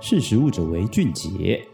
识时务者为俊杰。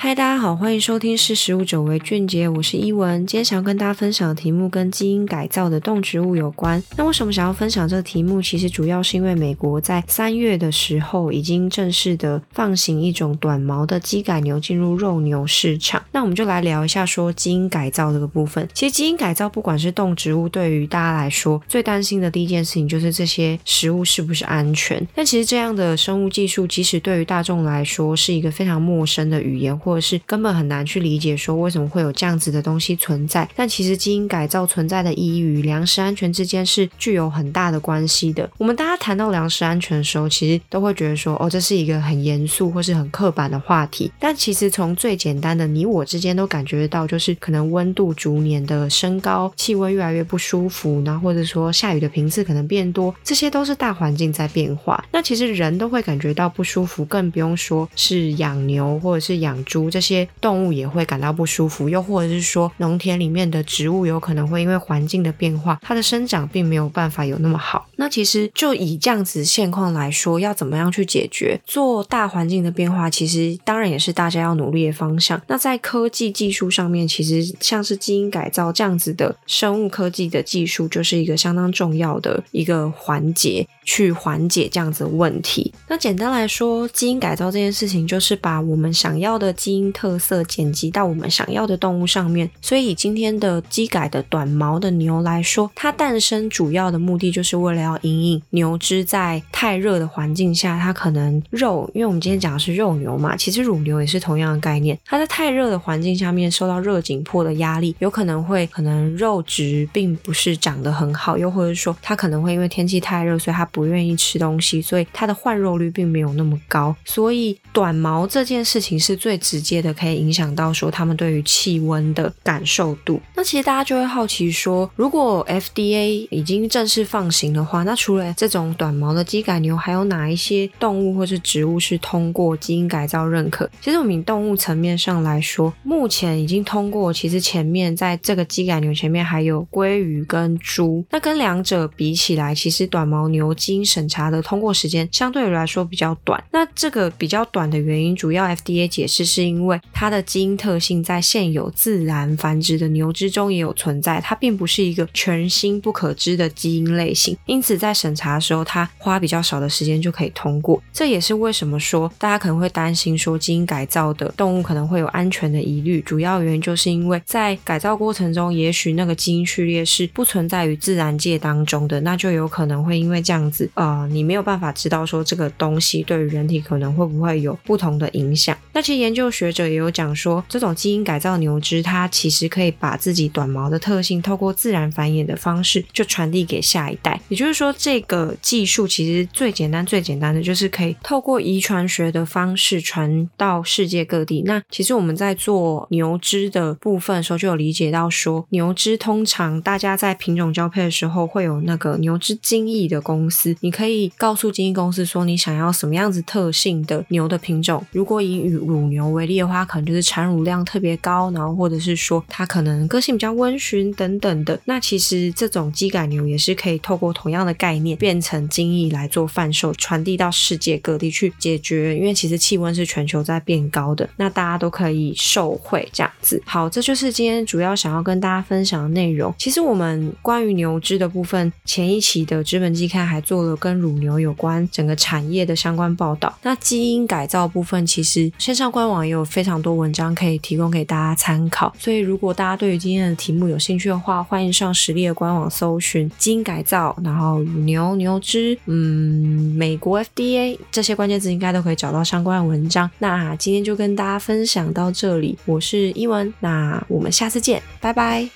嗨，大家好，欢迎收听《识食物者为俊杰》，我是依文。今天想要跟大家分享的题目跟基因改造的动植物有关。那为什么想要分享这个题目？其实主要是因为美国在三月的时候已经正式的放行一种短毛的基改牛进入肉牛市场。那我们就来聊一下说基因改造这个部分。其实基因改造不管是动植物，对于大家来说最担心的第一件事情就是这些食物是不是安全。但其实这样的生物技术，即使对于大众来说是一个非常陌生的语言，或者是根本很难去理解，说为什么会有这样子的东西存在。但其实基因改造存在的意义与粮食安全之间是具有很大的关系的。我们大家谈到粮食安全的时候，其实都会觉得说，哦，这是一个很严肃或是很刻板的话题。但其实从最简单的你我之间都感觉得到，就是可能温度逐年的升高，气温越来越不舒服，然后或者说下雨的频次可能变多，这些都是大环境在变化。那其实人都会感觉到不舒服，更不用说是养牛或者是养猪。这些动物也会感到不舒服，又或者是说，农田里面的植物有可能会因为环境的变化，它的生长并没有办法有那么好。那其实就以这样子现况来说，要怎么样去解决？做大环境的变化，其实当然也是大家要努力的方向。那在科技技术上面，其实像是基因改造这样子的生物科技的技术，就是一个相当重要的一个环节，去缓解这样子的问题。那简单来说，基因改造这件事情，就是把我们想要的基因特色剪辑到我们想要的动物上面，所以今天的基改的短毛的牛来说，它诞生主要的目的就是为了要因应牛只在太热的环境下，它可能肉，因为我们今天讲的是肉牛嘛，其实乳牛也是同样的概念，它在太热的环境下面受到热紧迫的压力，有可能会可能肉质并不是长得很好，又或者说它可能会因为天气太热，所以它不愿意吃东西，所以它的换肉率并没有那么高，所以短毛这件事情是最直直接的。可以影响到说他们对于气温的感受度。那其实大家就会好奇说，如果 FDA 已经正式放行的话，那除了这种短毛的基改牛，还有哪一些动物或是植物是通过基因改造认可？其实我们动物层面上来说，目前已经通过。其实前面在这个基改牛前面还有鲑鱼跟猪。那跟两者比起来，其实短毛牛基因审查的通过时间相对来说比较短。那这个比较短的原因，主要 FDA 解释是因为。它的基因特性在现有自然繁殖的牛只中也有存在，它并不是一个全新不可知的基因类型，因此在审查的时候，它花比较少的时间就可以通过。这也是为什么说大家可能会担心说基因改造的动物可能会有安全的疑虑，主要原因就是因为在改造过程中，也许那个基因序列是不存在于自然界当中的，那就有可能会因为这样子，呃，你没有办法知道说这个东西对于人体可能会不会有不同的影响。那其实研究学者也有讲说，这种基因改造牛只，它其实可以把自己短毛的特性，透过自然繁衍的方式，就传递给下一代。也就是说，这个技术其实最简单、最简单的，就是可以透过遗传学的方式传到世界各地。那其实我们在做牛只的部分的时候，就有理解到说，牛只通常大家在品种交配的时候，会有那个牛只精液的公司，你可以告诉精液公司说，你想要什么样子特性的牛的品种。如果以乳牛为例的话，可能就是产乳量特别高，然后或者是说它可能个性比较温驯等等的。那其实这种基感牛也是可以透过同样的概念变成精液来做贩售，传递到世界各地去解决。因为其实气温是全球在变高的，那大家都可以受惠这样子。好，这就是今天主要想要跟大家分享的内容。其实我们关于牛只的部分，前一期的资本季刊还做了跟乳牛有关整个产业的相关报道。那基因改造部分，其实线上官网也有非常多文章。可以提供给大家参考，所以如果大家对于今天的题目有兴趣的话，欢迎上实力的官网搜寻基因改造，然后乳牛、牛只，嗯，美国 FDA 这些关键字应该都可以找到相关的文章。那今天就跟大家分享到这里，我是依文，那我们下次见，拜拜。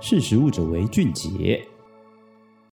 识食物者为俊杰。